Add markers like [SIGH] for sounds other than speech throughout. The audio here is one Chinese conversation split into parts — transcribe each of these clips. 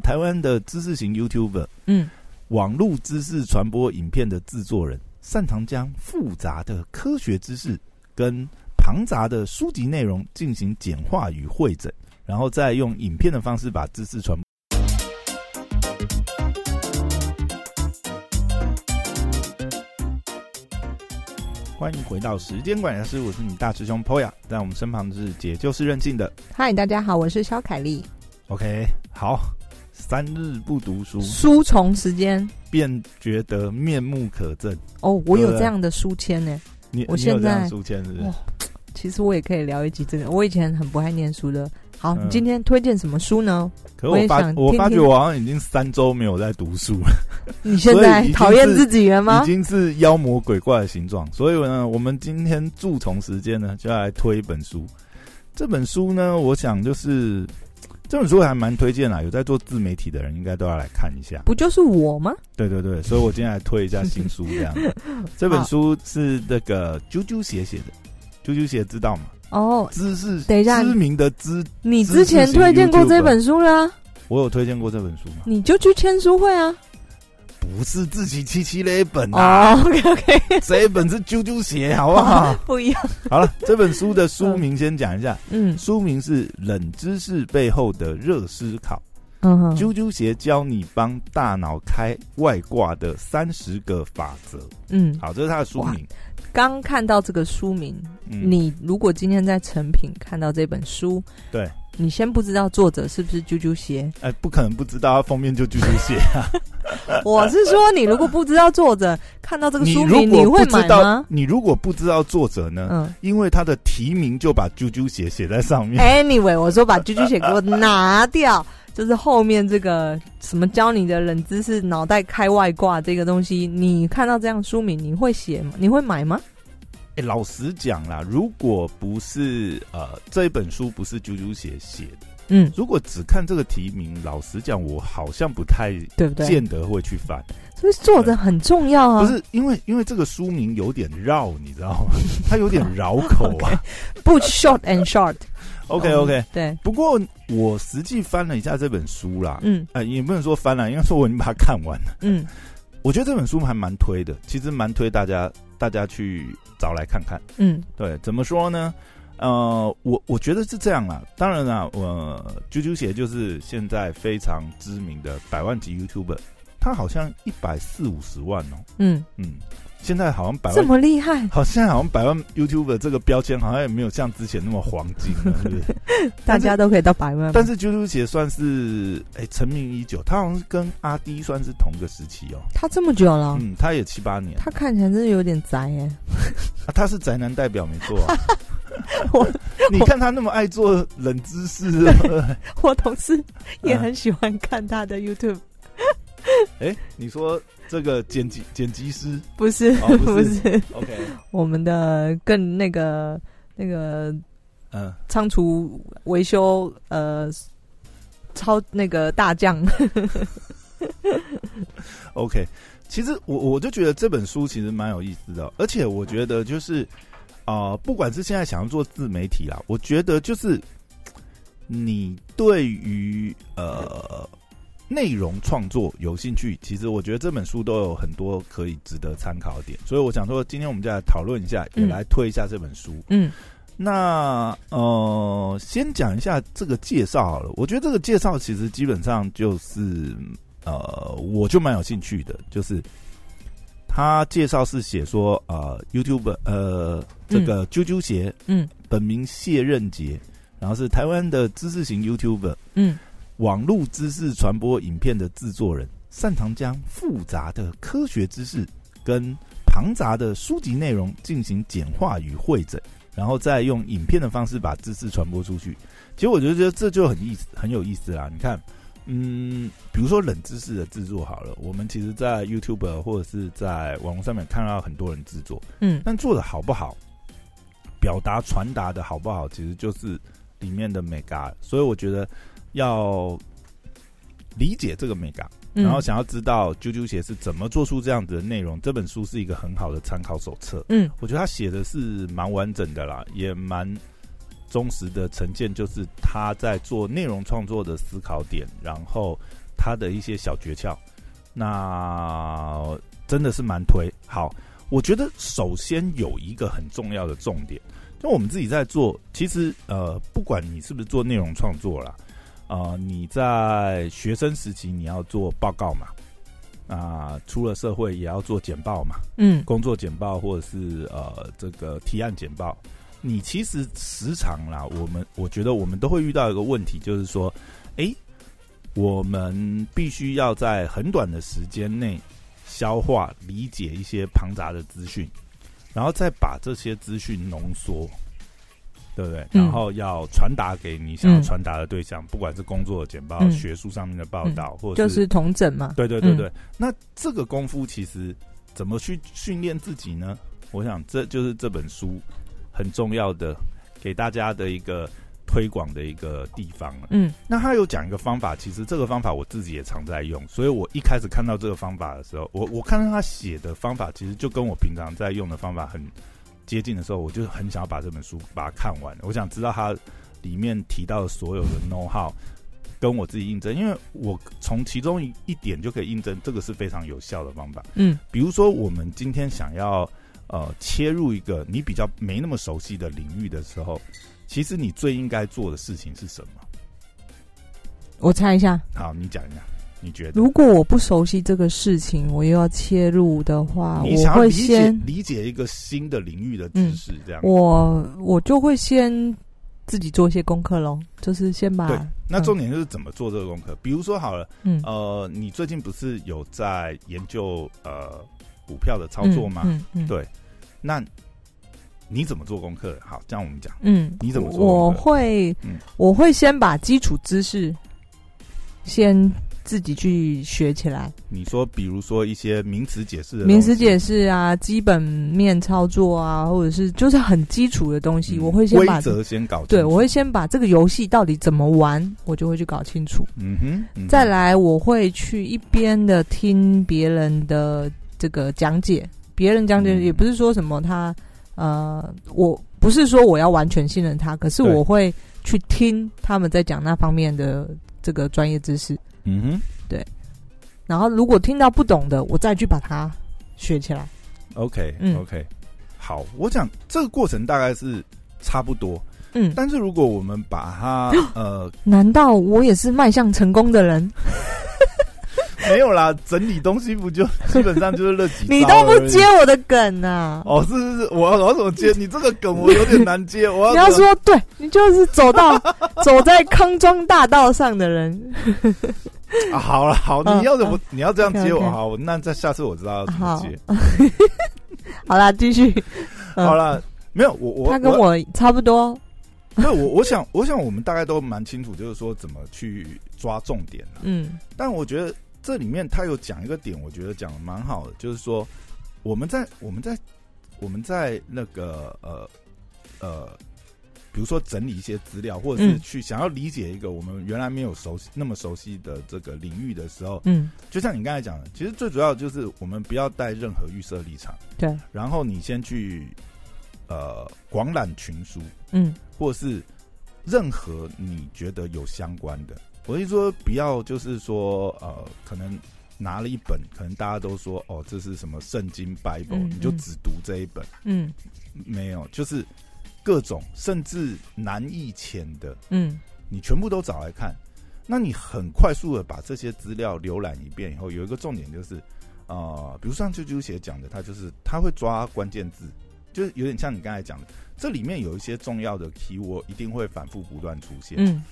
台湾的知识型 YouTuber，嗯，网络知识传播影片的制作人，擅长将复杂的科学知识跟庞杂的书籍内容进行简化与汇整，然后再用影片的方式把知识传播。欢迎回到时间管理师，我是你大师兄 Poya，在我们身旁的是姐就是任性的。嗨，大家好，我是肖凯丽。OK，好，三日不读书，书虫时间便觉得面目可憎。哦，我有对这样的书签呢。你我现在书签是不是？哇其实我也可以聊一集这个。我以前很不爱念书的。好，嗯你今天推荐什么书呢？可我发我发觉我好像已经三周没有在读书了，[LAUGHS] 你现在讨厌自己了吗已？经是妖魔鬼怪的形状。所以呢，我们今天蛀虫时间呢，就要来推一本书。这本书呢，我想就是这本书还蛮推荐啦，有在做自媒体的人应该都要来看一下。不就是我吗？对对对，所以我今天来推一下新书，这样。[LAUGHS] 这本书是那个啾啾写写的，啾啾写知道吗？哦，知是等一下知名的知，你之前推荐过这本书啦啊，我有推荐过这本书吗？你就去签书会啊。不是自己七七那一本啊，哦，OK OK，这一本是啾啾鞋，好不好？不一样。好了，这本书的书名先讲一下，嗯。书名是《冷知识背后的热思考》，嗯哼，啾啾鞋教你帮大脑开外挂的三十个法则。嗯，好，这是他的书名。刚看到这个书名，嗯，你如果今天在成品看到这本书，对，你先不知道作者是不是啾啾鞋，哎，不可能不知道，它封面就啾啾鞋啊。[LAUGHS] 我是说，你如果不知道作者，看到这个书名，你会买吗，？你如果不知道作者呢？嗯因为他的题名就把啾啾鞋写在上面。，anyway，我说把啾啾鞋给我拿掉，就是后面这个什么教你的冷知识、脑袋开外挂这个东西，你看到这样书名，你会写吗？你会买吗？哎、老实讲啦，如果不是呃这一本书不是啾啾写写的，嗯，如果只看这个题名，老实讲，我好像不太对不对？见得会去翻。所以作者很重要啊，不是因为因为这个书名有点绕，你知道吗？它有点绕口啊。[LAUGHS] 不 short and short。[LAUGHS] OK OK，对，不过我实际翻了一下这本书啦，嗯呃，也不能说翻了，应该说我已经把它看完了。嗯我觉得这本书还蛮推的，其实蛮推大家大家去找来看看。嗯对，怎么说呢？呃，我我觉得是这样啦。当然啦，我啾啾鞋就是现在非常知名的百万级 YouTuber，他好像一百四五十万哦。嗯，嗯，现在好像百万这万，么厉害，好现在好像百万 YouTuber 这个标签好像也没有像之前那么黄金？[LAUGHS] 大家都可以到百万。但是啾啾鞋算是哎成名已久，他好像是跟阿迪算是同个时期哦。他这么久了，嗯，他也七八年，他看起来真的有点宅哎。[LAUGHS] 啊他是宅男代表没错啊。[LAUGHS] 我你看他那么爱做冷知识，我同事也嗯很喜欢看他的 YouTube，[LAUGHS] 哎、你说这个剪辑剪辑师？不是、哦不不是。是，OK，我们的更那个那个嗯，仓储维修呃超那个大将，OK，其实我我就觉得这本书其实蛮有意思的，而且我觉得就是啊、呃不管是现在想要做自媒体啦，我觉得就是你对于呃内容创作有兴趣，其实我觉得这本书都有很多可以值得参考的点，所以我想说今天我们就来讨论一下，也嗯来推一下这本书。嗯。那呃，先讲一下这个介绍好了。我觉得这个介绍其实基本上就是呃，我就蛮有兴趣的，就是他介绍是写说呃，YouTube 呃，这个啾啾鞋嗯。本名谢任杰，然后是台湾的知识型 YouTuber，嗯网络知识传播影片的制作人，擅长将复杂的科学知识跟庞杂的书籍内容进行简化与汇整，然后再用影片的方式把知识传播出去。其实我觉得这就很意思，很有意思啦。你看，嗯，比如说冷知识的制作好了，我们其实，在 YouTube 或者是在网络上面看到很多人制作，嗯但做的好不好，表达传达的好不好，其实就是里面的美感。所以我觉得要理解这个美感，嗯，然后想要知道啾啾鞋是怎么做出这样子的内容，这本书是一个很好的参考手册。嗯我觉得他写的是蛮完整的啦，也蛮忠实的呈现，就是他在做内容创作的思考点，然后他的一些小诀窍，那真的是蛮推。好，我觉得首先有一个很重要的重点，就我们自己在做，其实呃，不管你是不是做内容创作啦，啊，你在学生时期你要做报告嘛，啊，出了社会也要做简报嘛，嗯。工作简报或者是呃这个提案简报，你其实时常啦，我们我觉得我们都会遇到一个问题，就是说，诶，我们必须要在很短的时间内消化理解一些庞杂的资讯，然后再把这些资讯浓缩。对不对？嗯然后要传达给你想要嗯传达的对象，不管是工作的简报、嗯学术上面的报道，或者就是同整嘛。嗯对对对对，那这个功夫其实怎么去训练自己呢？我想这就是这本书很重要的给大家的一个推广的一个地方了。嗯那他有讲一个方法，其实这个方法我自己也常在用，所以我一开始看到这个方法的时候，我我看到他写的方法，其实就跟我平常在用的方法很接近的时候，我就很想要把这本书把它看完。我想知道它里面提到的所有的 know how 跟我自己印证，因为我从其中一一点就可以印证这个是非常有效的方法。嗯比如说，我们今天想要呃切入一个你比较没那么熟悉的领域的时候，其实你最应该做的事情是什么？我猜一下，好，你讲一下，你觉得？如果我不熟悉这个事情，我又要切入的话，我会先理解一个新的领域的知识，这样。我我就会先自己做一些功课喽，就是先把对那重点就是怎么做这个功课。比如说好了，嗯呃，你最近不是有在研究呃股票的操作吗？嗯嗯，对那你怎么做功课？好，这样我们讲。嗯，你怎么做我会嗯我会先把基础知识先自己去学起来，你说，比如说一些名词解释的名词解释释啊，基本面操作啊，或者是就是很基础的东西，嗯我会先把规则先搞清楚。对，我会先把这个游戏到底怎么玩，我就会去搞清楚。嗯哼，嗯哼。再来，我会去一边的听别人的这个讲解，别人讲解嗯。也不是说什么他呃，我不是说我要完全信任他，可是我会去听他们在讲那方面的这个专业知识，嗯哼。对。然后如果听到不懂的，我再去把它学起来。，OK 嗯。OK，好，我讲这个过程大概是差不多，嗯，但是如果我们把它呃 [LAUGHS] 难道我也是迈向成功的人？[LAUGHS] 没有啦，整理东西不就 [LAUGHS] 基本上就是那几 [LAUGHS] 你都不接我的梗啊！哦，是是是，我我要怎么接？你这个梗我有点难接，我要 [LAUGHS] 你要说对，你就是走到走在康庄大道上的人。啊，好了好，嗯你要怎么你要这样接我好，那在下次我知道要怎么接。好啦，继续。嗯好了，没有我我他跟我差不多。对我我想我想我们大概都蛮清楚，就是说怎么去抓重点啊嗯但我觉得这里面他有讲一个点，我觉得讲的蛮好的，就是说我们在我们在我们在那个呃呃，比如说整理一些资料，或者是嗯。去想要理解一个我们原来没有熟悉那么熟悉的这个领域的时候，嗯，就像你刚才讲的，其实最主要就是我们不要带任何预设立场，对，然后你先去呃广览群书，嗯。或是任何你觉得有相关的。我是说，不要就是说，呃，可能拿了一本，可能大家都说，哦，这是什么圣经 Bible，、嗯你就只读这一本，嗯。没有，就是各种甚至难易浅的，嗯。你全部都找来看。那你很快速的把这些资料浏览一遍以后，有一个重点就是，呃，比如像啾啾写讲的，他就是他会抓关键字，就是有点像你刚才讲的，这里面有一些重要的 keyword 一定会反复不断出现。嗯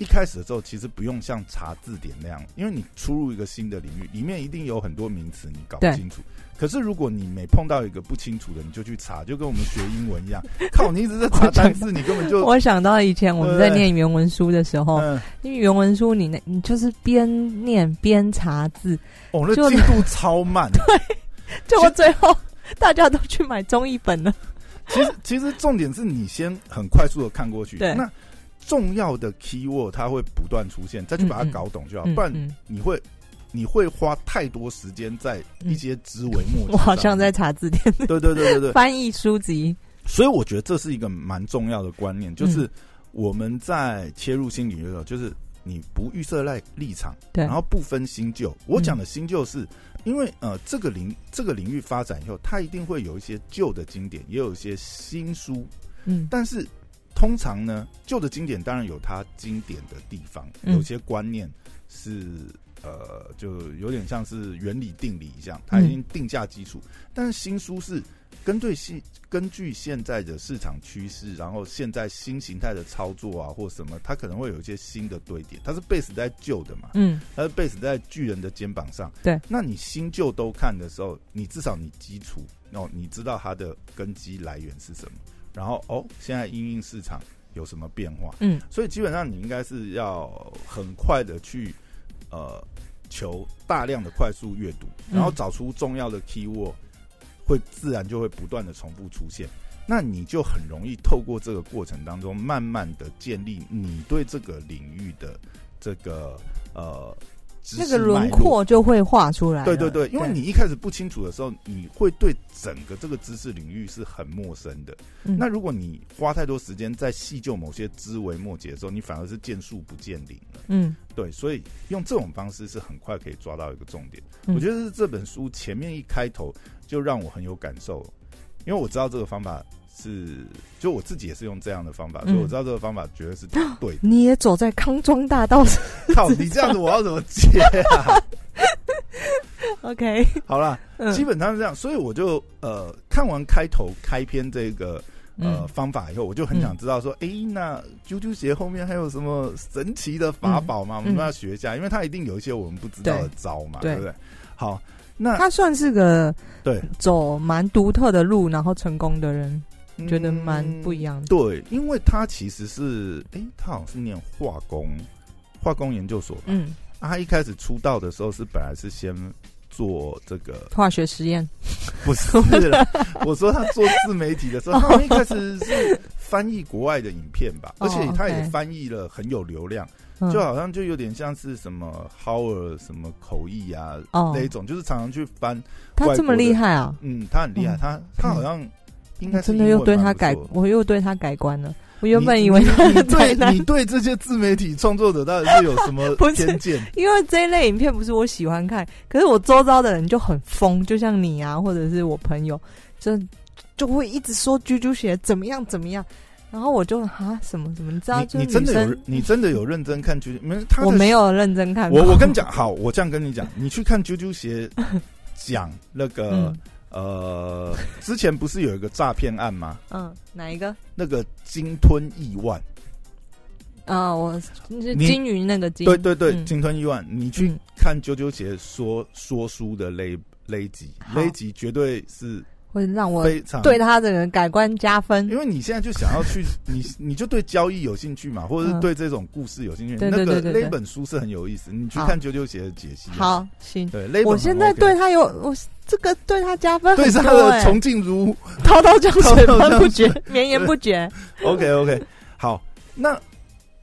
一开始的时候，其实不用像查字典那样，因为你出入一个新的领域，里面一定有很多名词你搞不清楚。可是如果你每碰到一个不清楚的，你就去查，就跟我们学英文一样，[LAUGHS] 靠，你一直在查单词，你根本就 [LAUGHS] 我想到以前我们在念原文书的时候，嗯，因为原文书你那你就是边念边查字，哦，那就进度超慢。[LAUGHS] 对结果最后大家都去买中译本了。其实其实重点是你先很快速的看过去，对那重要的 keyword 它会不断出现，再去把它搞懂就好，嗯不然嗯你会你会花太多时间在一些枝微末节。[LAUGHS] 我好像在，查字典，[LAUGHS] 对对对对对，翻译书籍。所以我觉得这是一个蛮重要的观念，就是嗯我们在切入新领域的时候，就是你不预设立立场，对然后不分新旧。我讲的新旧是。因为呃，这个领这个领域发展以后，它一定会有一些旧的经典，也有一些新书。嗯，但是通常呢，旧的经典当然有它经典的地方，嗯有些观念是呃，就有点像是原理定理一样，它已经定价基础。但是新书是根据现根据现在的市场趋势，然后现在新形态的操作啊，或什么，它可能会有一些新的堆叠。它是 base 在旧的嘛，嗯，它是 base 在巨人的肩膀上。对，那你新旧都看的时候，你至少你基础哦，你知道它的根基来源是什么。然后哦，现在因应市场有什么变化？嗯，所以基本上你应该是要很快的去呃求大量的快速阅读，嗯然后找出重要的 keyword，会自然就会不断的重复出现。那你就很容易透过这个过程当中，慢慢的建立你对这个领域的这个呃那个轮廓就会画出来。对对对，因为你一开始不清楚的时候，你会对整个这个知识领域是很陌生的。嗯那如果你花太多时间在细究某些枝微末节的时候，你反而是见树不见林了。嗯对，所以用这种方式是很快可以抓到一个重点。嗯我觉得是这本书前面一开头就让我很有感受，因为我知道这个方法是，就我自己也是用这样的方法，嗯所以我知道这个方法绝对是对的。[LAUGHS] 你也走在康庄大道上。[LAUGHS] 靠，你这样子我要怎么接啊？[LAUGHS] OK，好啦，嗯基本上是这样，所以我就呃看完开头开篇这个呃嗯方法以后，我就很想知道说，诶，那啾啾鞋后面还有什么神奇的法宝吗？我们都要学一下，因为它一定有一些我们不知道的招嘛，对对不对？好，那他算是个对走蛮独特的路，然后成功的人，觉得蛮嗯不一样的。对，因为他其实是，诶，他好像是念化工，化工研究所吧。嗯，啊他一开始出道的时候是本来是先做这个化学实验。[LAUGHS] 不是啦，[LAUGHS] 我说他做自媒体的时候，他一开始是翻译国外的影片吧，哦而且他也翻译了很有流量，嗯就好像就有点像是什么 Howard 什么口译啊、哦那一种，就是常常去翻。他这么厉害啊！嗯，他很厉害，嗯他他好像应该真的又对他改我又对他改观了。我原本以为他对你，对这些自媒体创作者到底是有什么 [LAUGHS] 偏见？因为这一类影片不是我喜欢看，可是我周遭的人就很疯，就像你啊，或者是我朋友，就就会一直说啾啾鞋怎么样怎么样，然后我就啊什么什么，你知道，你你真的有，你真的有认真看啾啾？没，他 [LAUGHS] 我没有认真看。我我跟你讲，好，我这样跟你讲，你去看啾啾鞋 [LAUGHS] 讲那个、嗯呃，之前不是有一个诈骗案吗？嗯，哪一个？那个鲸吞亿万，啊，我是金鱼那个金，对对对，嗯鲸吞亿万，你去嗯看啾啾鞋说说书的那一那一集，那集绝对是会让我非常对他的人改观加分。因为你现在就想要去，你你就对交易有兴趣嘛，或者是嗯对这种故事有兴趣，对那个那本书是很有意思，你去看九九写的解析啊。好，行，对，我现在对他有我这个对他加分对是他的崇敬如 [LAUGHS] 滔滔江水不绝水，绵延不绝。[LAUGHS] OK OK，好，那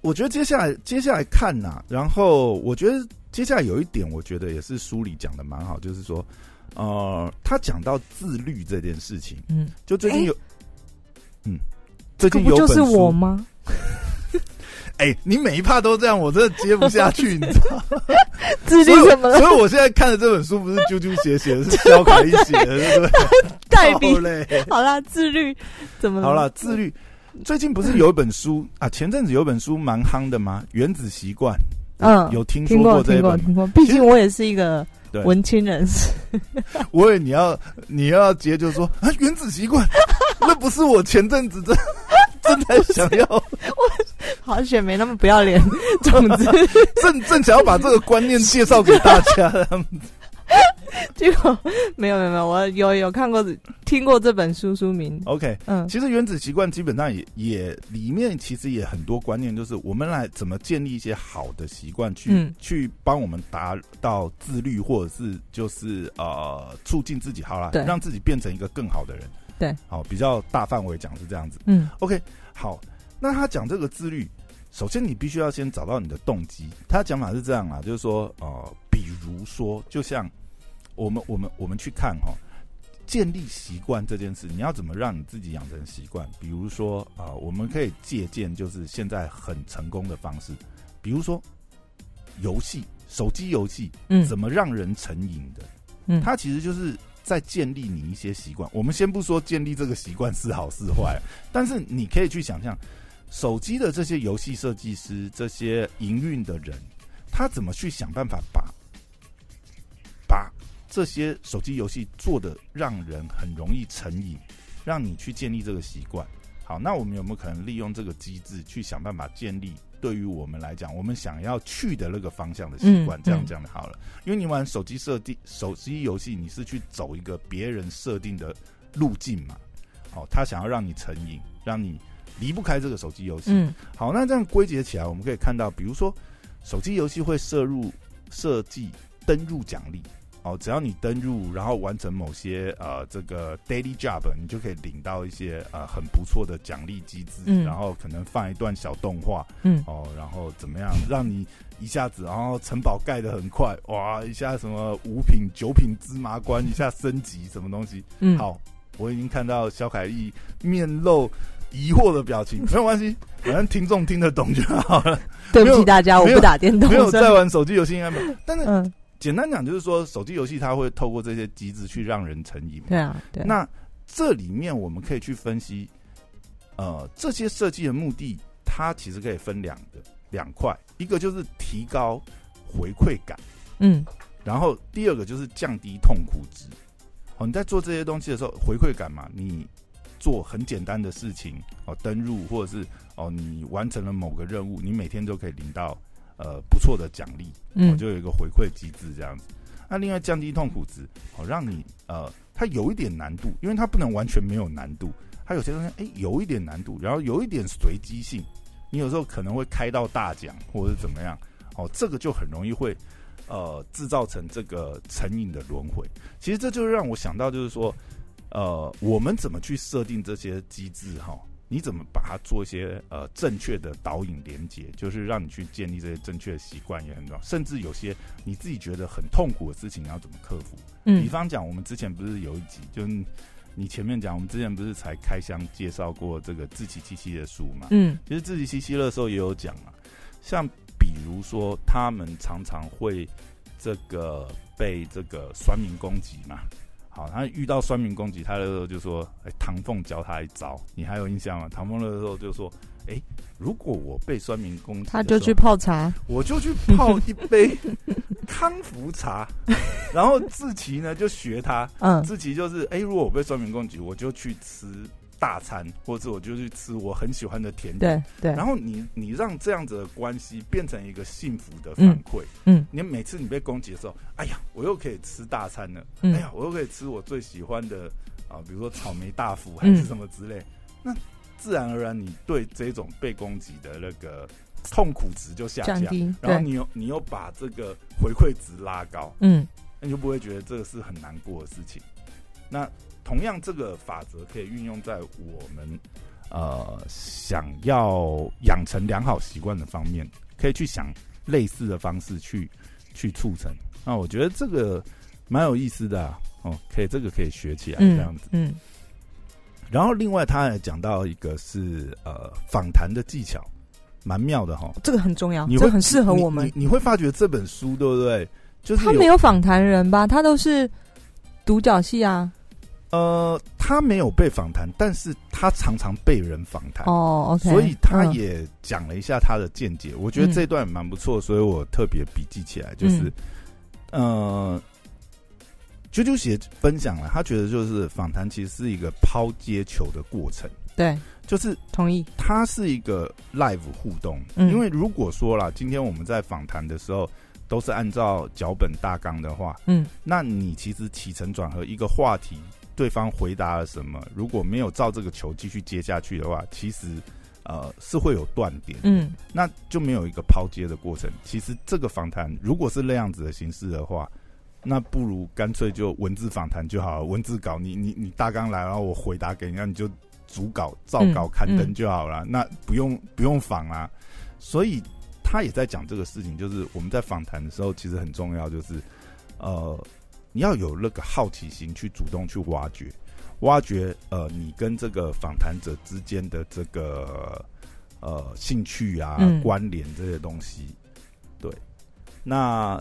我觉得接下来接下来看呐、然后我觉得接下来有一点，我觉得也是书里讲的蛮好，就是说，呃，他讲到自律这件事情，嗯，就最近诶有，嗯，最近有本书是我？吗？[LAUGHS] 哎、你每一趴都这样，我真的接不下去，你知道吗？[LAUGHS] 自律所以怎么了？所以我现在看的这本书不是啾啾写写的，是肖凯一写的，对不对？代笔好嘞。好啦，自律怎么了？好啦，自律。最近不是有一本书啊？前阵子有一本书蛮夯的吗？《原子习惯》。嗯有听说过这一本吗？听过，毕竟我也是一个对文青人士。[LAUGHS] 我以为你要你要接，就说啊，《原子习惯》，那不是我前阵子真 [LAUGHS] 正在想要 [LAUGHS] 我好选没那么不要脸，总之正正想要把这个观念介绍给大家。结 [LAUGHS] 果没有没有没有，我有有看过听过这本书书名，OK，嗯其实《原子习惯》基本上也也里面其实也很多观念，就是我们来怎么建立一些好的习惯，去、嗯去帮我们达到自律，或者是就是呃促进自己好了，让自己变成一个更好的人。对，好，比较大范围讲是这样子。嗯 OK，好，那他讲这个自律，首先你必须要先找到你的动机。他讲法是这样啊，就是说，呃，比如说，就像我们我们我们去看哈、建立习惯这件事，你要怎么让你自己养成习惯？比如说啊、我们可以借鉴就是现在很成功的方式，比如说游戏，手机游戏嗯怎么让人成瘾的？嗯它其实就是在建立你一些习惯。我们先不说建立这个习惯是好是坏，[LAUGHS] 但是你可以去想象，手机的这些游戏设计师、这些营运的人，他怎么去想办法把把这些手机游戏做的让人很容易成瘾，让你去建立这个习惯。好，那我们有没有可能利用这个机制去想办法建立对于我们来讲，我们想要去的那个方向的习惯？嗯这样嗯讲的好了，因为你玩手机设定手机游戏，你是去走一个别人设定的路径嘛？好，他想要让你成瘾，让你离不开这个手机游戏。嗯好，那这样归结起来，我们可以看到，比如说手机游戏会摄入设计登入奖励。哦，只要你登入，然后完成某些呃这个 daily job，你就可以领到一些呃很不错的奖励机制，嗯。然后可能放一段小动画，嗯。哦，然后怎么样让你一下子，然后城堡盖的很快，哇，一下什么五品九品芝麻官一下升级什么东西，嗯，，好，我已经看到肖凯义面露疑惑的表情，没有关系，[LAUGHS] 反正听众听得懂就好了。对不起大家，我不打电动，没有在玩手机游戏应该没有，但是嗯，简单讲就是说，手机游戏它会透过这些机制去让人成瘾。对啊，对啊，那这里面我们可以去分析，呃，这些设计的目的，它其实可以分两个两块，一个就是提高回馈感，嗯然后第二个就是降低痛苦值。哦，你在做这些东西的时候，回馈感嘛，你做很简单的事情，哦，登入或者是哦，你完成了某个任务，你每天都可以领到呃不错的奖励。哦，嗯就有一个回馈机制这样子。那另外降低痛苦值，哦，让你呃，它有一点难度，因为它不能完全没有难度，它有些东西哎、有一点难度，然后有一点随机性，你有时候可能会开到大奖或者是怎么样，哦，这个就很容易会呃制造成这个成瘾的轮回。其实这就让我想到，就是说，呃，我们怎么去设定这些机制哈？你怎么把它做一些呃正确的导引连接，就是让你去建立这些正确的习惯也很重要。甚至有些你自己觉得很痛苦的事情，你要怎么克服？嗯比嗯方讲，我们之前不是有一集，就是你前面讲，我们之前不是才开箱介绍过这个自欺欺欺的书嘛？嗯其实自己七七的时候也有讲嘛，像比如说他们常常会这个被这个酸民攻击嘛。好，他遇到酸民攻击，他的时候就说：“哎、唐凤教他一招，你还有印象吗？”唐凤的时候就说：“哎、如果我被酸民攻击他就去泡茶，我就去泡一杯康福茶，然后志奇呢就学他，嗯志奇就是哎、如果我被酸民攻击，我就去吃大餐，或者我就去吃我很喜欢的甜点。对对，然后你你让这样子的关系变成一个幸福的反馈。嗯你每次你被攻击的时候，哎呀，我又可以吃大餐了，嗯哎呀，我又可以吃我最喜欢的啊，比如说草莓大福还嗯是什么之类。那自然而然，你对这种被攻击的那个痛苦值就下降，然后你又你又把这个回馈值拉高，嗯那你就不会觉得这个是很难过的事情。那同样，这个法则可以运用在我们呃想要养成良好习惯的方面，可以去想类似的方式去去促成。那我觉得这个蛮有意思的啊，哦，可以这个可以学起来这样子。嗯然后另外他还讲到一个是呃访谈的技巧，蛮妙的哈。这个很重要，你会这很适合我们你。你会发觉这本书对不对？就是他没有访谈人吧？他都是独角戏啊。呃，他没有被访谈，但是他常常被人访谈，哦，OK，所以他嗯也讲了一下他的见解。我觉得嗯这段蛮不错，所以我特别笔记起来，就是、呃，啾啾写分享了，他觉得就是访谈其实是一个抛接球的过程，对，就是同意。它是一个 live 互动。嗯因为如果说啦，今天我们在访谈的时候都是按照脚本大纲的话，嗯那你其实起承转合一个话题，对方回答了什么，如果没有照这个球继续接下去的话，其实呃是会有断点，嗯那就没有一个抛接的过程。其实这个访谈如果是那样子的形式的话，那不如干脆就文字访谈就好了，文字稿你你你大纲来，然后我回答给你，那你就逐稿照稿刊登就好了，那不用不用访啊。所以他也在讲这个事情，就是我们在访谈的时候，其实很重要，就是呃，你要有那个好奇心，去主动去挖掘，挖掘呃，你跟这个访谈者之间的这个呃兴趣啊、嗯关联这些东西。对，那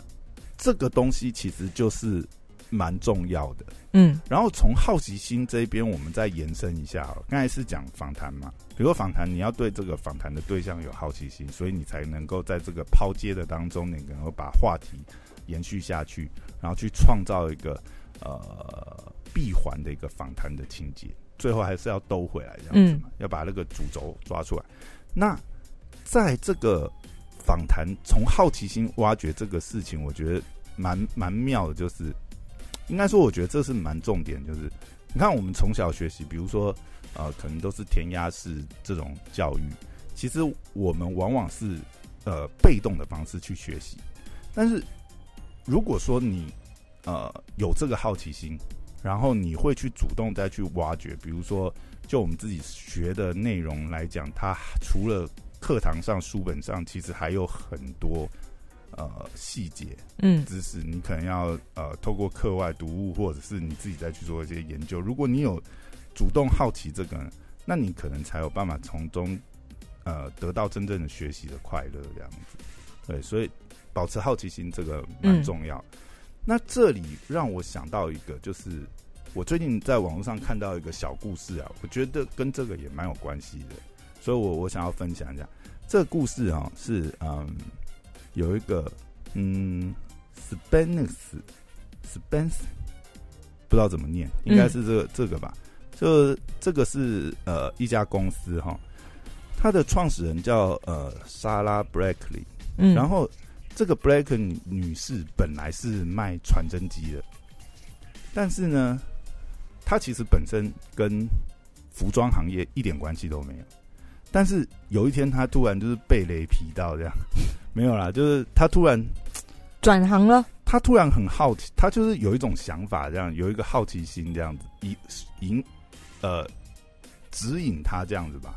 这个东西其实就是蛮重要的。嗯然后从好奇心这一边，我们再延伸一下。刚才是讲访谈嘛，比如说访谈，你要对这个访谈的对象有好奇心，所以你才能够在这个抛接的当中，你能够把话题延续下去，然后去创造一个呃闭环的一个访谈的情节，最后还是要兜回来这样子嘛，要把那个主轴抓出来。那在这个访谈从好奇心挖掘这个事情，我觉得蛮蛮妙的，就是应该说，我觉得这是蛮重点，就是你看我们从小学习，比如说呃，可能都是填鸭式这种教育，其实我们往往是呃被动的方式去学习，但是如果说你呃有这个好奇心，然后你会去主动再去挖掘，比如说就我们自己学的内容来讲，它除了课堂上、书本上，其实还有很多呃细节嗯知识，你可能要呃透过课外读物，或者是你自己再去做一些研究。如果你有主动好奇这个，那你可能才有办法从中呃得到真正的学习的快乐，这样子。对，所以保持好奇心这个蛮重要。那这里让我想到一个，就是我最近在网络上看到一个小故事啊，我觉得跟这个也蛮有关系的，所以我我想要分享一下。这个故事啊，是嗯有一个嗯 Spence Spence 不知道怎么念，应该是这个、这个吧。就这个是呃一家公司哈，它的创始人叫呃莎拉 Blackley，嗯，然后这个 Black 女女士本来是卖传真机的，但是呢，她其实本身跟服装行业一点关系都没有。但是有一天，她突然就是被雷劈到这样，[LAUGHS] 没有啦，就是她突然转行了，她突然很好奇，她就是有一种想法，这样有一个好奇心，这样子引引呃指引她这样子吧，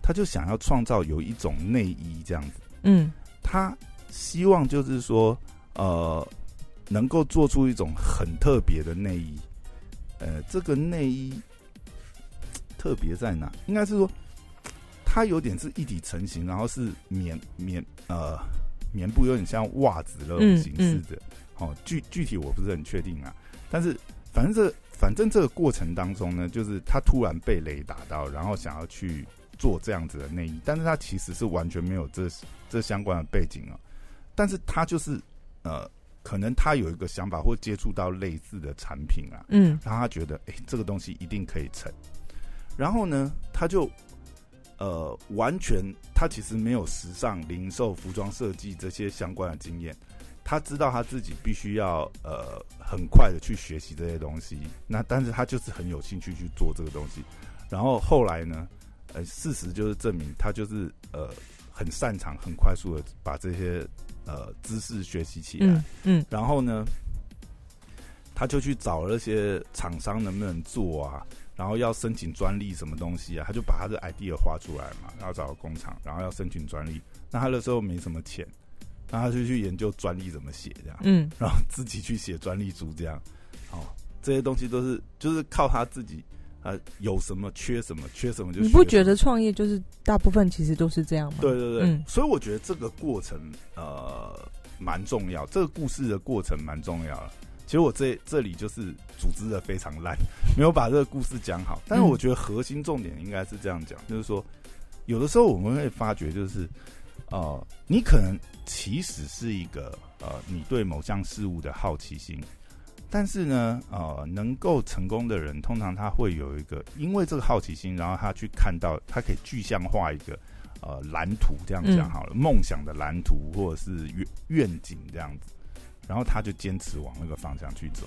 她就想要创造有一种内衣这样子。嗯他希望就是说，呃，能够做出一种很特别的内衣。呃，这个内衣 [TSK] 特别在哪？应该是说，它有点是一体成型，然后是棉棉呃棉布，有点像袜子那种嗯形式的。哦，具具体我不是很确定啊，但是反正这反正这个过程当中呢，就是他突然被雷打到，然后想要去做这样子的内衣，但是他其实是完全没有这这相关的背景啊，但是他就是呃，可能他有一个想法或接触到类似的产品啊，嗯。让他觉得哎、诶这个东西一定可以成，然后呢，他就呃完全他其实没有时尚、零售、服装设计这些相关的经验，他知道他自己必须要呃很快的去学习这些东西，那但是他就是很有兴趣去做这个东西，然后后来呢，呃，事实就是证明他就是呃很擅长、很快速的把这些呃知识学习起来，嗯嗯然后呢，他就去找那些厂商能不能做啊，然后要申请专利什么东西啊，他就把他的 idea 画出来嘛，然后找个工厂，然后要申请专利。那他那时候没什么钱，那他就去研究专利怎么写这样，嗯然后自己去写专利书这样。哦，这些东西都是就是靠他自己，呃，有什么缺什么，缺什么就学什么你不觉得创业就是大部分其实都是这样吗？对对对，嗯所以我觉得这个过程呃蛮重要，这个故事的过程蛮重要了。其实我这这里就是组织的非常烂，没有把这个故事讲好。但是我觉得核心重点应该是这样讲，就是说，有的时候我们会发觉，就是呃，你可能其实是一个呃，你对某项事物的好奇心，但是呢，呃，能够成功的人，通常他会有一个，因为这个好奇心，然后他去看到，他可以具象化一个呃蓝图，这样讲好了，梦想的蓝图或者是愿愿景这样子，然后他就坚持往那个方向去走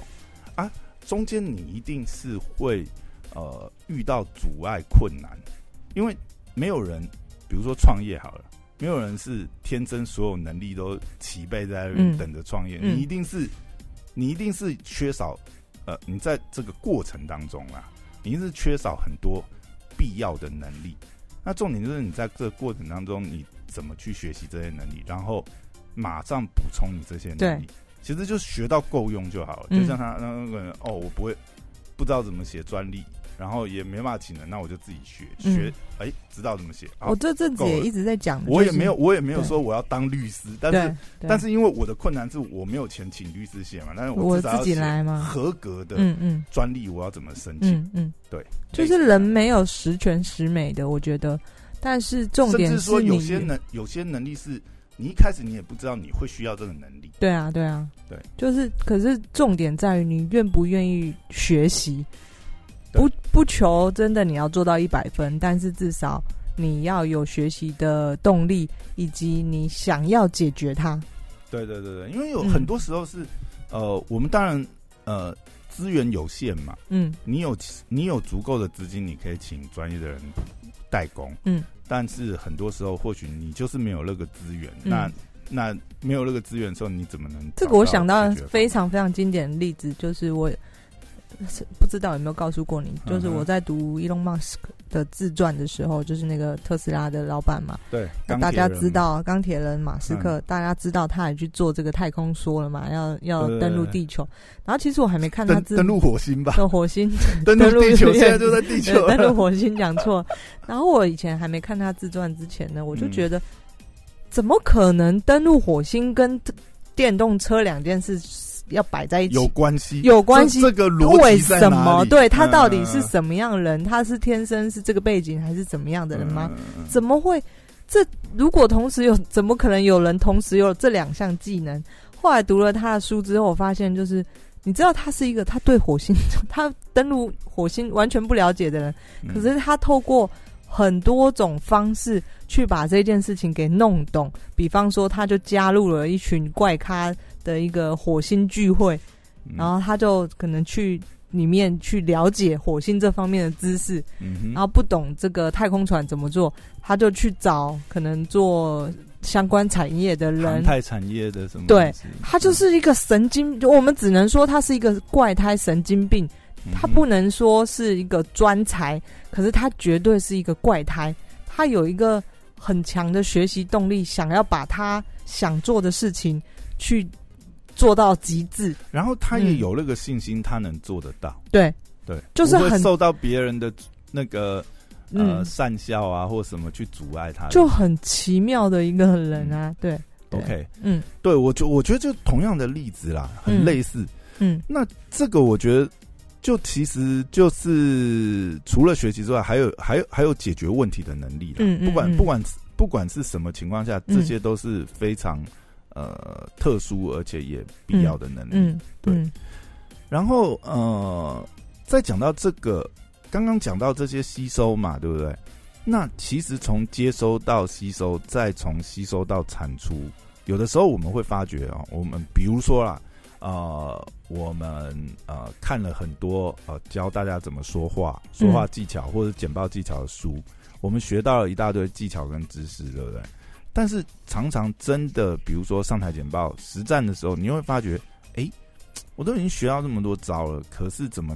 啊。中间你一定是会呃遇到阻碍困难，因为没有人，比如说创业好了。没有人是天生所有能力都齐备在等着创业，嗯你一定是你一定是缺少呃，你在这个过程当中啊，你一定是缺少很多必要的能力。那重点就是你在这个过程当中，你怎么去学习这些能力，然后马上补充你这些能力。其实就学到够用就好了。嗯就像他那个人哦，我不会不知道怎么写专利，然然后也没办法请人，那我就自己学嗯。学，哎、知道怎么写。好我这阵子也一直在讲，就是我也没有，我也没有说我要当律师，但是但是因为我的困难是我没有钱请律师写嘛，但是我自己来嘛合格的嗯嗯。专利，我要怎么申请？嗯嗯，对，就是人没有十全十美的，我觉得，但是重点是说有些能有些能力是你一开始你也不知道你会需要这个能力。对啊，对啊，对，就是，可是重点在于你愿不愿意学习，对。不不求真的你要做到一百分，但是至少你要有学习的动力，以及你想要解决它。对对对对，因为有嗯。很多时候是，呃，我们当然呃资源有限嘛，嗯。你有你有足够的资金，你可以请专业的人代工，嗯，但是很多时候或许你就是没有那个资源，嗯那那没有那个资源的时候，你怎么能这个我想到非常非常经典的例子，就是我是不知道有没有告诉过你，就是我在读 Elon Musk 的自传的时候，就是那个特斯拉的老板嘛，对，那大家知道钢铁人马斯克，大家知道他也去做这个太空梭了嘛，要要登陆地球。然后其实我还没看他自登登陆火星吧，的火星，[LAUGHS] 登陆地球，现在就在地球，登陆火星讲错。然后我以前还没看他自传之前呢，我就嗯觉得，怎么可能登陆火星跟电动车两件事要摆在一起？有关系，有关系这这个逻为辑在什么？对他到底嗯是什么样的人？他是天生是这个背景，还是怎么样的人吗？？嗯怎么会？这如果同时有，怎么可能有人同时有这两项技能？后来读了他的书之后，我发现就是，你知道他是一个他对火星，他登陆火星完全不了解的人，嗯可是他透过很多种方式去把这件事情给弄懂。比方说，他就加入了一群怪咖的一个火星聚会，嗯然后他就可能去里面去了解火星这方面的知识，嗯然后不懂这个太空船怎么做，他就去找可能做相关产业的航人。太产业的什么对？他就是一个神经，我们只能说他是一个怪胎神经病，嗯他不能说是一个专才，可是他绝对是一个怪胎。他有一个很强的学习动力，想要把他想做的事情去做到极致。然后他也嗯有那个信心，他能做得到。对，对，就是很受到别人的那个呃嗯，善笑啊，或什么去阻碍他。就很奇妙的一个人啊。对对 OK，嗯对我就我觉得就同样的例子啦，很嗯类似。嗯那这个我觉得，就其实就是除了学习之外，还有还有还有解决问题的能力啦。嗯嗯不管嗯不管不管是什么情况下，嗯这些都是非常呃特殊而且也必要的能力。嗯，对嗯然后呃，再讲到这个，刚刚讲到这些吸收嘛，对不对？那其实从接收到吸收，再从吸收到产出，有的时候我们会发觉哦，我们比如说啦，呃，我们呃看了很多呃教大家怎么说话、说话技巧或者简报技巧的书，我们学到了一大堆技巧跟知识，对不对？但是常常真的，比如说上台简报实战的时候，你会发觉，哎，我都已经学到这么多招了，可是怎么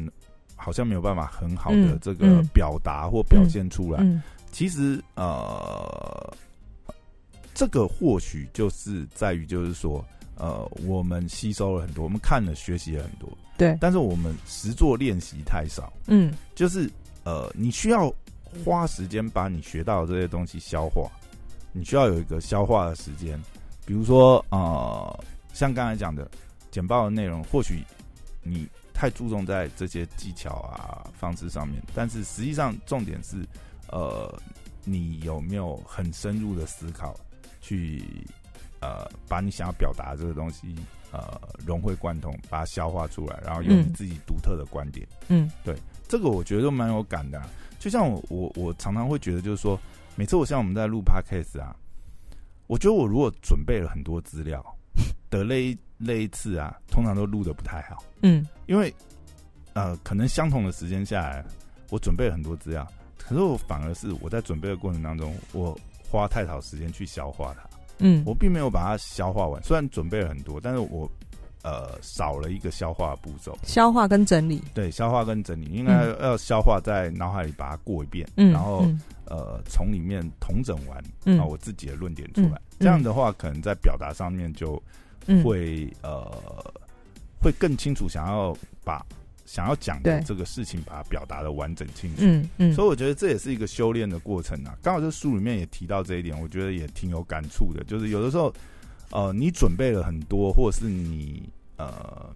好像没有办法很好的嗯这个嗯表达或表现出来？嗯其实呃，这个或许就是在于，就是说，呃，我们吸收了很多，我们看了学习了很多，对，但是我们实做练习太少，嗯。就是呃，你需要花时间把你学到的这些东西消化，你需要有一个消化的时间。比如说呃，像刚才讲的简报的内容，或许你太注重在这些技巧啊方式上面，但是实际上重点是呃，你有没有很深入的思考去呃，把你想要表达这个东西呃融会贯通，把它消化出来，然后用你嗯自己独特的观点。嗯对这个我觉得蛮有感的啊、就像我我我常常会觉得，就是说，每次我像我们在录 podcast 啊，我觉得我如果准备了很多资料的那一那一次啊，通常都录的不太好，嗯。因为呃，可能相同的时间下来，我准备了很多资料，可是我反而是我在准备的过程当中，我花太少时间去消化它，嗯，我并没有把它消化完，虽然准备了很多，但是我呃少了一个消化的步骤。消化跟整理，对，消化跟整理应该嗯要消化在脑海里把它过一遍，嗯，然后、嗯呃从里面统整完嗯啊我自己的论点出来。嗯这样的话，可能在表达上面就嗯会、呃会更清楚，想要把想要讲的这个事情，把它表达的完整清楚。嗯嗯，所以我觉得这也是一个修炼的过程啊。刚好这书里面也提到这一点，我觉得也挺有感触的。就是有的时候，呃，你准备了很多，或者是你呃，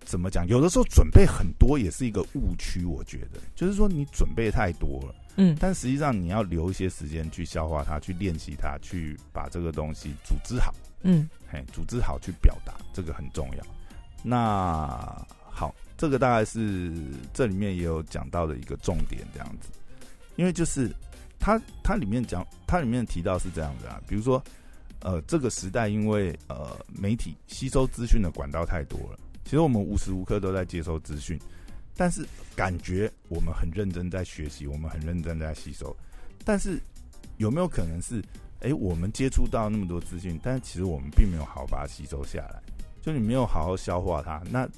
怎么讲？有的时候准备很多也是一个误区。我觉得，就是说你准备太多了，嗯但实际上你要留一些时间去消化它，去练习它，去把这个东西组织好。嗯嘿，组织好去表达，这个很重要。那好，这个大概是这里面也有讲到的一个重点，这样子。因为就是它它里面讲，它里面提到是这样子啊，比如说呃，这个时代因为呃媒体吸收资讯的管道太多了，其实我们无时无刻都在接收资讯，但是感觉我们很认真在学习，我们很认真在吸收，但是有没有可能是？哎，我们接触到那么多资讯，但是其实我们并没有好好把它吸收下来，就你没有好好消化它。那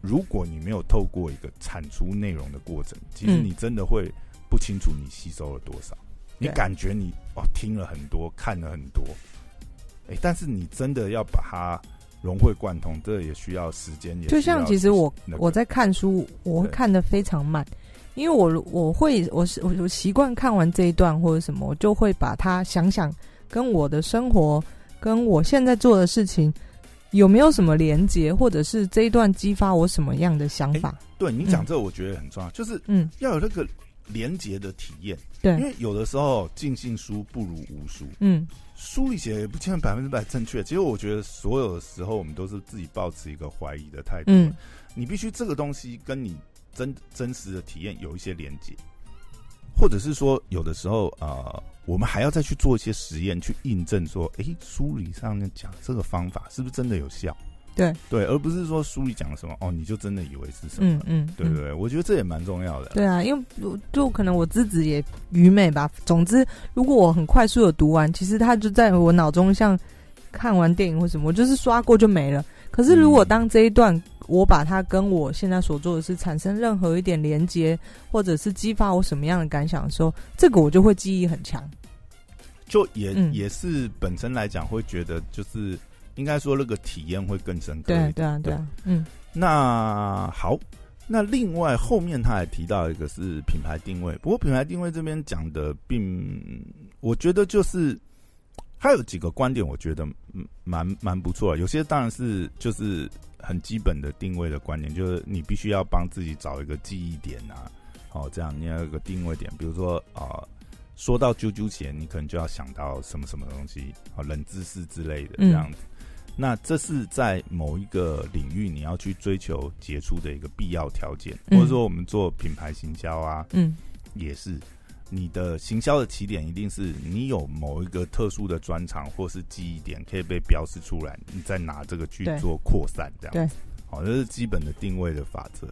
如果你没有透过一个产出内容的过程，其实嗯你真的会不清楚你吸收了多少。你感觉你哦听了很多，看了很多，哎，但是你真的要把它融会贯通，这也需要时间。也就像其实我那个我在看书，我会看的非常慢，因为我我会我是我我习惯看完这一段或者什么，我就会把它想想跟我的生活跟我现在做的事情有没有什么连接，或者是这一段激发我什么样的想法。对你讲这个，我觉得很重要，就是嗯，要有那个连结的体验。对因，为有的时候尽信书不如无书，嗯书里写也不见得百分之百正确。其实我觉得所有的时候，我们都是自己保持一个怀疑的态度。嗯你必须这个东西跟你真真实的体验有一些连接，或者是说有的时候呃，我们还要再去做一些实验去印证说，诶，书里上面讲这个方法是不是真的有效？对对，而不是说书里讲了什么哦，你就真的以为是什么？嗯嗯，对对不对？我觉得这也蛮重要的。对啊，因为我就可能我自己也愚昧吧。总之，如果我很快速的读完，其实它就在我脑中像看完电影或什么，我就是刷过就没了。可是如果嗯当这一段我把它跟我现在所做的事产生任何一点连接，或者是激发我什么样的感想的时候，这个我就会记忆很强。就也、嗯也是本身来讲，会觉得就是应该说那个体验会更深刻对。对啊对啊，嗯那好，那另外后面他还提到一个是品牌定位，不过品牌定位这边讲的并，我觉得就是他有几个观点，我觉得嗯蛮蛮不错。有些当然是就是很基本的定位的观点，就是你必须要帮自己找一个记忆点啊，哦，这样你要有一个定位点，比如说啊。呃说到啾啾前，你可能就要想到什么什么东西，啊，冷知识之类的嗯这样子。那这是在某一个领域你要去追求杰出的一个必要条件，嗯或者说我们做品牌行销啊，嗯也是你的行销的起点一定是你有某一个特殊的专长或是记忆点可以被标示出来，你再拿这个去做扩散，这样对子。好，这是基本的定位的法则。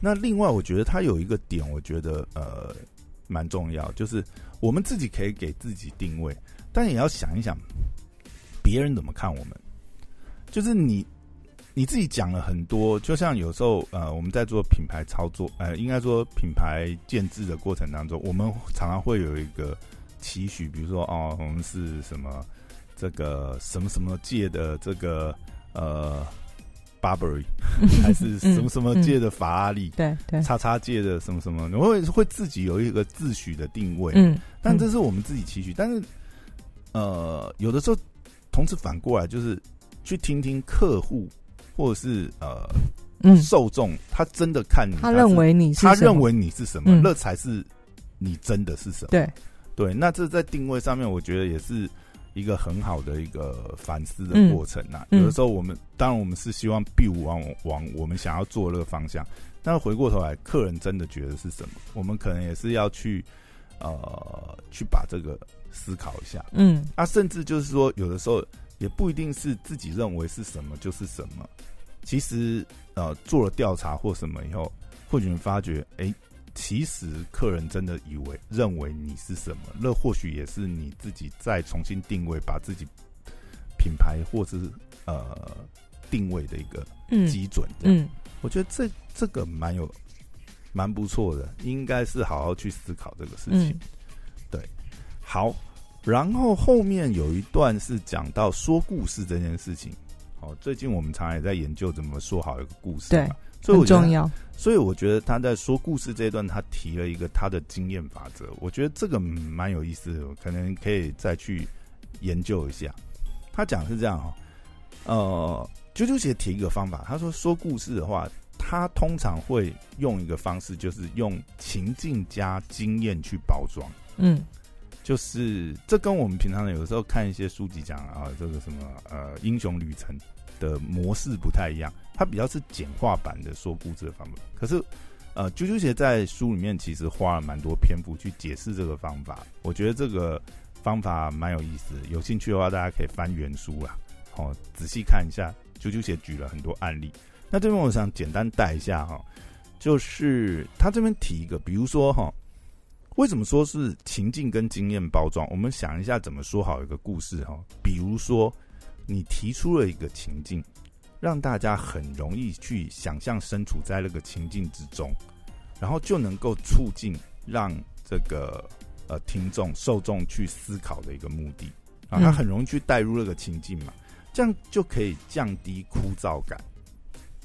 那另外，我觉得它有一个点，我觉得呃蛮重要，就是我们自己可以给自己定位，但也要想一想别人怎么看我们。就是你你自己讲了很多，就像有时候呃我们在做品牌操作，呃应该说品牌建制的过程当中，我们常常会有一个期许，比如说哦我们是什么这个什么什么界的这个呃 Burberry，还是什么什么界的法拉利。[LAUGHS] 对对，叉叉界的什么什么，你会会自己有一个自诩的定位，嗯，但这是我们自己期许。但是，呃，有的时候同时反过来，就是去听听客户或者是呃嗯，受众，他真的看你，他认为你是他认为你是什么，嗯。那才是你真的是什么。对，对，那这在定位上面，我觉得也是一个很好的一个反思的嗯过程呐、嗯。有的时候我们当然我们是希望 B 五往往我们想要做的那个方向，但是回过头来，客人真的觉得是什么，我们可能也是要去呃去把这个思考一下。嗯。啊，甚至就是说，有的时候也不一定是自己认为是什么就是什么。其实，呃，做了调查或什么以后，或许发觉，哎、其实客人真的以为认为你是什么，那或许也是你自己再重新定位，把自己品牌或是呃定位的一个嗯基准。这样，嗯我觉得这这个蛮有蛮不错的，应该是好好去思考这个事情。嗯好，然后后面有一段是讲到说故事这件事情。哦，最近我们常常也在研究怎么说好一个故事对嘛，所以很重要。所以我觉得他在说故事这一段，他提了一个他的经验法则，我觉得这个蛮有意思的，可能可以再去研究一下。他讲是这样哦、呃，啾啾姐提一个方法，他说说故事的话，他通常会用一个方式，就是用情境加经验去包装。嗯就是这跟我们平常有时候看一些书籍讲啊，这个什么呃英雄旅程的模式不太一样，它比较是简化版的说故事的方法。可是呃，啾啾鞋在书里面其实花了蛮多篇幅去解释这个方法，我觉得这个方法蛮有意思。有兴趣的话，大家可以翻原书啦，哦，仔细看一下。啾啾鞋举了很多案例，那这边我想简单带一下哈，就是他这边提一个，比如说哈。为什么说是情境跟经验包装？我们想一下怎么说好一个故事哈。比如说，你提出了一个情境，让大家很容易去想象身处在那个情境之中，然后就能够促进让这个呃听众受众去思考的一个目的啊，他很容易去带入那个情境嘛，这样就可以降低枯燥感，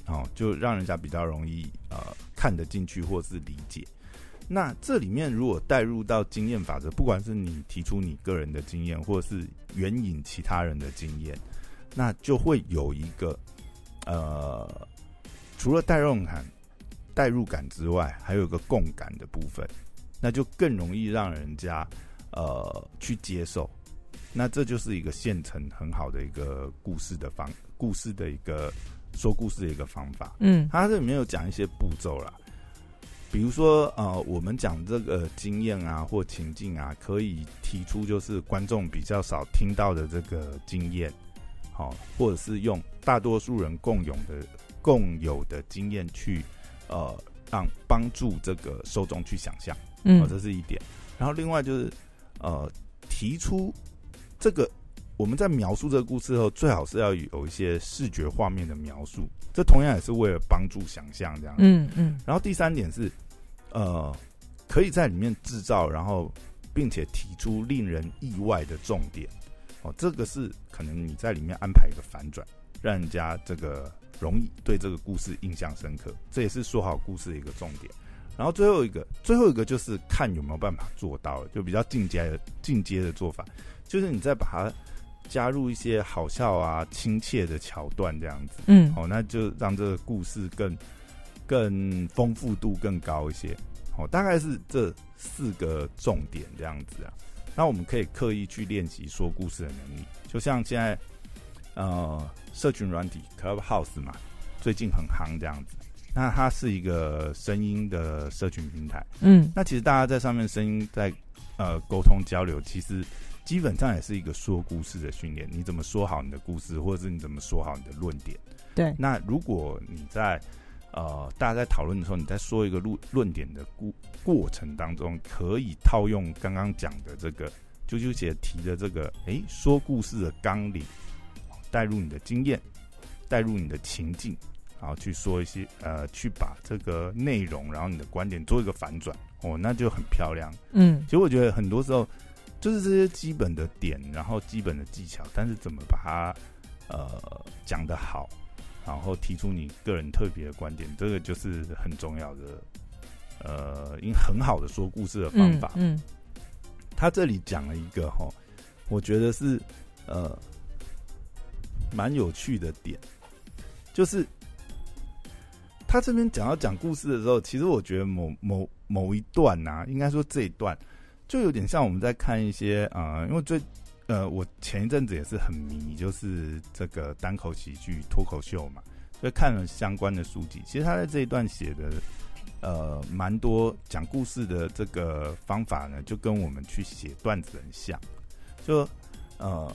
哦，就让人家比较容易呃看得进去或是理解。那这里面如果带入到经验法则，不管是你提出你个人的经验，或者是援引其他人的经验，那就会有一个呃，除了代入感、代入感之外，还有一个共感的部分，那就更容易让人家呃去接受。那这就是一个现成很好的一个故事的方，故事的一个说故事的一个方法。嗯它这里面有讲一些步骤啦，比如说呃，我们讲这个经验啊或情境啊，可以提出就是观众比较少听到的这个经验，好、或者是用大多数人共有的共有的经验去呃让帮助这个受众去想象，哦，嗯这是一点。然后另外就是呃提出这个我们在描述这个故事后，最好是要有一些视觉画面的描述，这同样也是为了帮助想象这样。嗯嗯然后第三点是，呃，可以在里面制造，然后并且提出令人意外的重点。哦，这个是可能你在里面安排一个反转，让人家这个容易对这个故事印象深刻，这也是说好故事的一个重点。然后最后一个，最后一个就是看有没有办法做到，就比较进阶的进阶的做法，就是你再把它加入一些好笑啊、亲切的桥段这样子。嗯哦，那就让这个故事更更丰富度更高一些。哦，大概是这四个重点这样子啊。那我们可以刻意去练习说故事的能力，就像现在呃，社群软体 Clubhouse 嘛，最近很夯这样子。那它是一个声音的社群平台，嗯那其实大家在上面声音在呃沟通交流，其实基本上也是一个说故事的训练。你怎么说好你的故事，或者是你怎么说好你的论点？对那如果你在呃大家在讨论的时候，你在说一个论论点的过过程当中，可以套用刚刚讲的这个啾啾姐提的这个诶说故事的纲领，带入你的经验，带入你的情境。然后去说一些呃，去把这个内容，然后你的观点做一个反转，哦，那就很漂亮。嗯其实我觉得很多时候就是这些基本的点，然后基本的技巧，但是怎么把它呃讲得好，然后提出你个人特别的观点，这个就是很重要的，呃，因很好的说故事的方法。嗯他这里讲了一个哈，我觉得是呃蛮有趣的点，就是他这边讲到讲故事的时候，其实我觉得某某某一段呐、应该说这一段就有点像我们在看一些啊、因为最呃我前一阵子也是很迷，就是这个单口喜剧脱口秀嘛，所以看了相关的书籍。其实他在这一段写的呃蛮多讲故事的这个方法呢，就跟我们去写段子很像。就呃，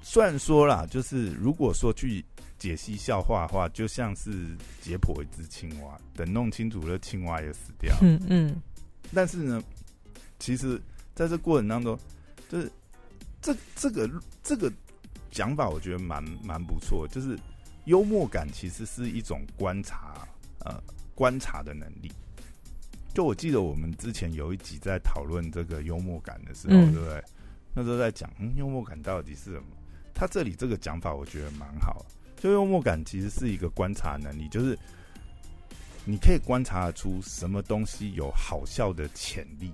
虽然说啦，就是如果说去解析笑话的话，就像是解剖一只青蛙，等弄清楚了，青蛙也死掉。嗯嗯但是呢，其实在这过程当中，就是这这个这个讲法，我觉得蛮蛮不错。就是幽默感其实是一种观察，呃，观察的能力。就我记得我们之前有一集在讨论这个幽默感的时候，嗯对不对？那时候在讲，嗯，幽默感到底是什么？他这里这个讲法，我觉得蛮好的。就幽默感其实是一个观察能力，就是你可以观察出什么东西有好笑的潜力，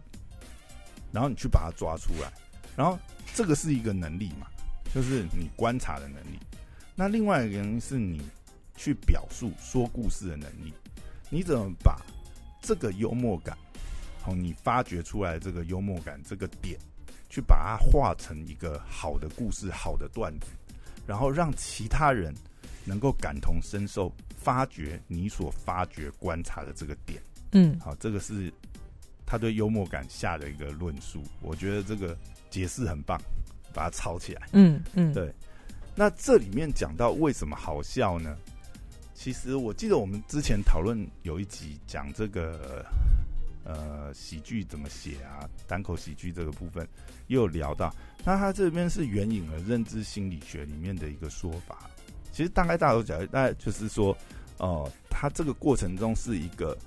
然后你去把它抓出来，然后这个是一个能力嘛，就是你观察的能力。那另外一个原因是你去表述、说故事的能力，你怎么把这个幽默感，哦，你发掘出来这个幽默感这个点，去把它化成一个好的故事、好的段子，然后让其他人能够感同身受，发掘你所发掘、观察的这个点。嗯好，这个是他对幽默感下的一个论述，我觉得这个解释很棒，把它抄起来。嗯嗯，对那这里面讲到为什么好笑呢？其实我记得我们之前讨论有一集讲这个呃喜剧怎么写啊，单口喜剧这个部分也有聊到。那他这边是援引了认知心理学里面的一个说法，其实大概大家都讲，大概就是说，哦，他这个过程中是一个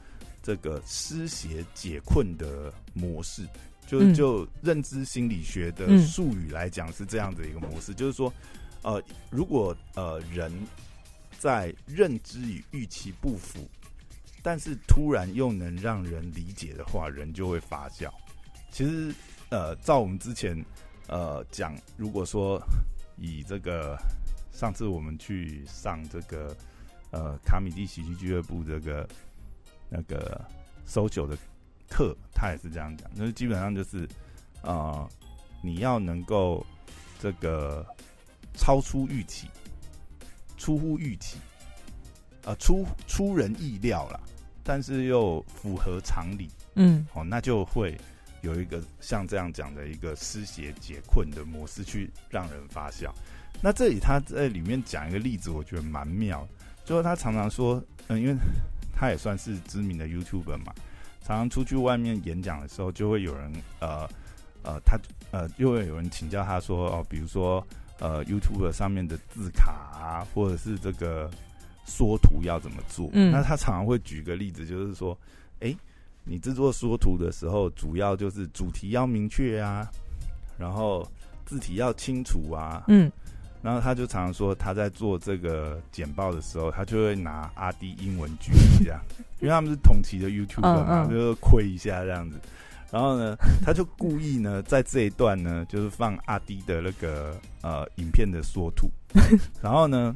这个失邪解困的模式。就嗯就认知心理学的嗯术语来讲，是这样的一个模式，就是说，呃，如果呃人在认知与预期不符，但是突然又能让人理解的话，人就会发笑。其实，呃，照我们之前呃讲，如果说以这个上次我们去上这个呃卡米蒂喜剧俱乐部这个那个搜酒的课，他也是这样讲，就是基本上就是呃你要能够这个超出预期，出乎预期，呃出出人意料啦，但是又符合常理，嗯哦，那就会有一个像这样讲的一个失邪解困的模式去让人发笑。那这里他在里面讲一个例子，我觉得蛮妙的，就是他常常说，嗯、因为他也算是知名的 YouTuber 嘛，常常出去外面演讲的时候，就会有人呃呃，他呃，就会有人请教他说，哦，比如说呃 YouTuber 上面的字卡啊，或者是这个缩图要怎么做？嗯那他常常会举个例子，就是说，哎、你制作缩图的时候，主要就是主题要明确啊，然后字体要清楚啊，嗯然后他就常常说他在做这个简报的时候，他就会拿阿迪英文举例这样，[LAUGHS] 因为他们是同期的 YouTuber 嘛，就是亏一下这样子。然后呢，他就故意呢在这一段呢，就是放阿迪的那个呃影片的缩图，[LAUGHS] 然后呢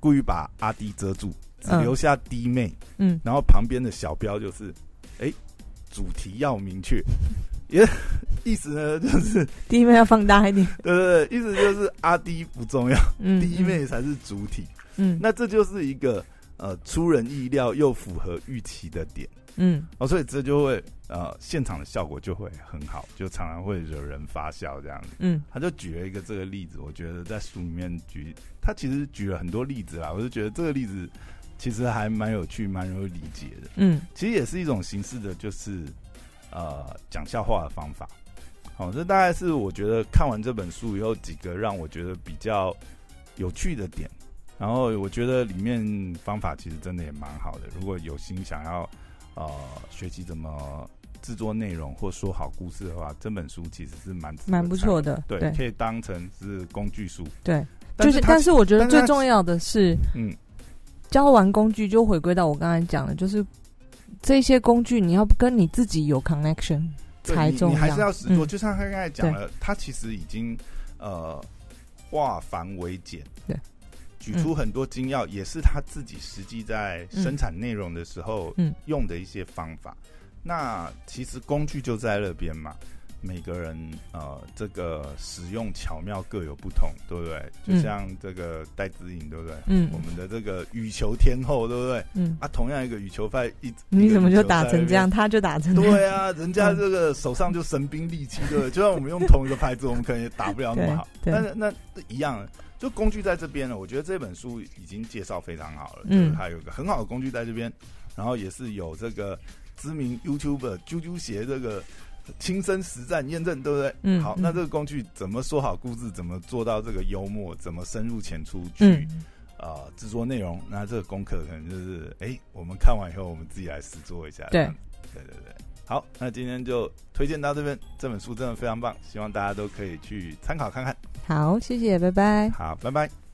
故意把阿迪遮住，只嗯。留下弟妹，嗯。然后旁边的小标就是，哎，主题要明确，也意思呢 [LAUGHS] 就是，第一面要放大一点，对对对，意思就是阿弟不重要。嗯，第一妹才是主体，嗯，那这就是一个呃出人意料又符合预期的点嗯哦，所以这就会呃现场的效果就会很好，就常常会惹人发笑这样子。嗯他就举了一个这个例子，我觉得在书里面举，他其实举了很多例子啦，我就觉得这个例子其实还蛮有趣、蛮容易理解的。嗯其实也是一种形式的，就是呃讲笑话的方法。好，这大概是我觉得看完这本书以后几个让我觉得比较有趣的点。然后我觉得里面方法其实真的也蛮好的。如果有心想要呃学习怎么制作内容或说好故事的话，这本书其实是蛮蛮不错的，对，对可以当成是工具书。对，就是，但是我觉得最重要的是，嗯，教完工具就回归到我刚才讲的，就是这些工具你要跟你自己有 connection 才重你你还是要实做。嗯就像他刚才讲了，他其实已经呃化繁为简，对，举出很多精要，也是他自己实际在生产内容的时候嗯用的一些方法。那其实工具就在那边嘛。每个人呃，这个使用巧妙各有不同，对不对？就嗯像这个戴子颖，对不对？嗯我们的这个羽球天后，对不对？嗯，啊，同样一个羽球拍，一你怎么就打成这样，他就打成？对啊，人家这个手上就神兵利器，对不对？就算我们用同一个拍子，我们可能也打不了那么好。但是那一样，就工具在这边了。我觉得这本书已经介绍非常好了，嗯就是它有一个很好的工具在这边，然后也是有这个知名 YouTuber 啾啾鞋这个亲身实战验证，对不对？嗯好那这个工具怎么说好故事，怎么做到这个幽默，怎么深入浅出去、嗯，呃制作内容，那这个功课可能就是，哎、我们看完以后，我们自己来实做一下。对对对对。好，那今天就推荐到这边，这本书真的非常棒，希望大家都可以去参考看看。好，谢谢，拜拜。好，拜拜。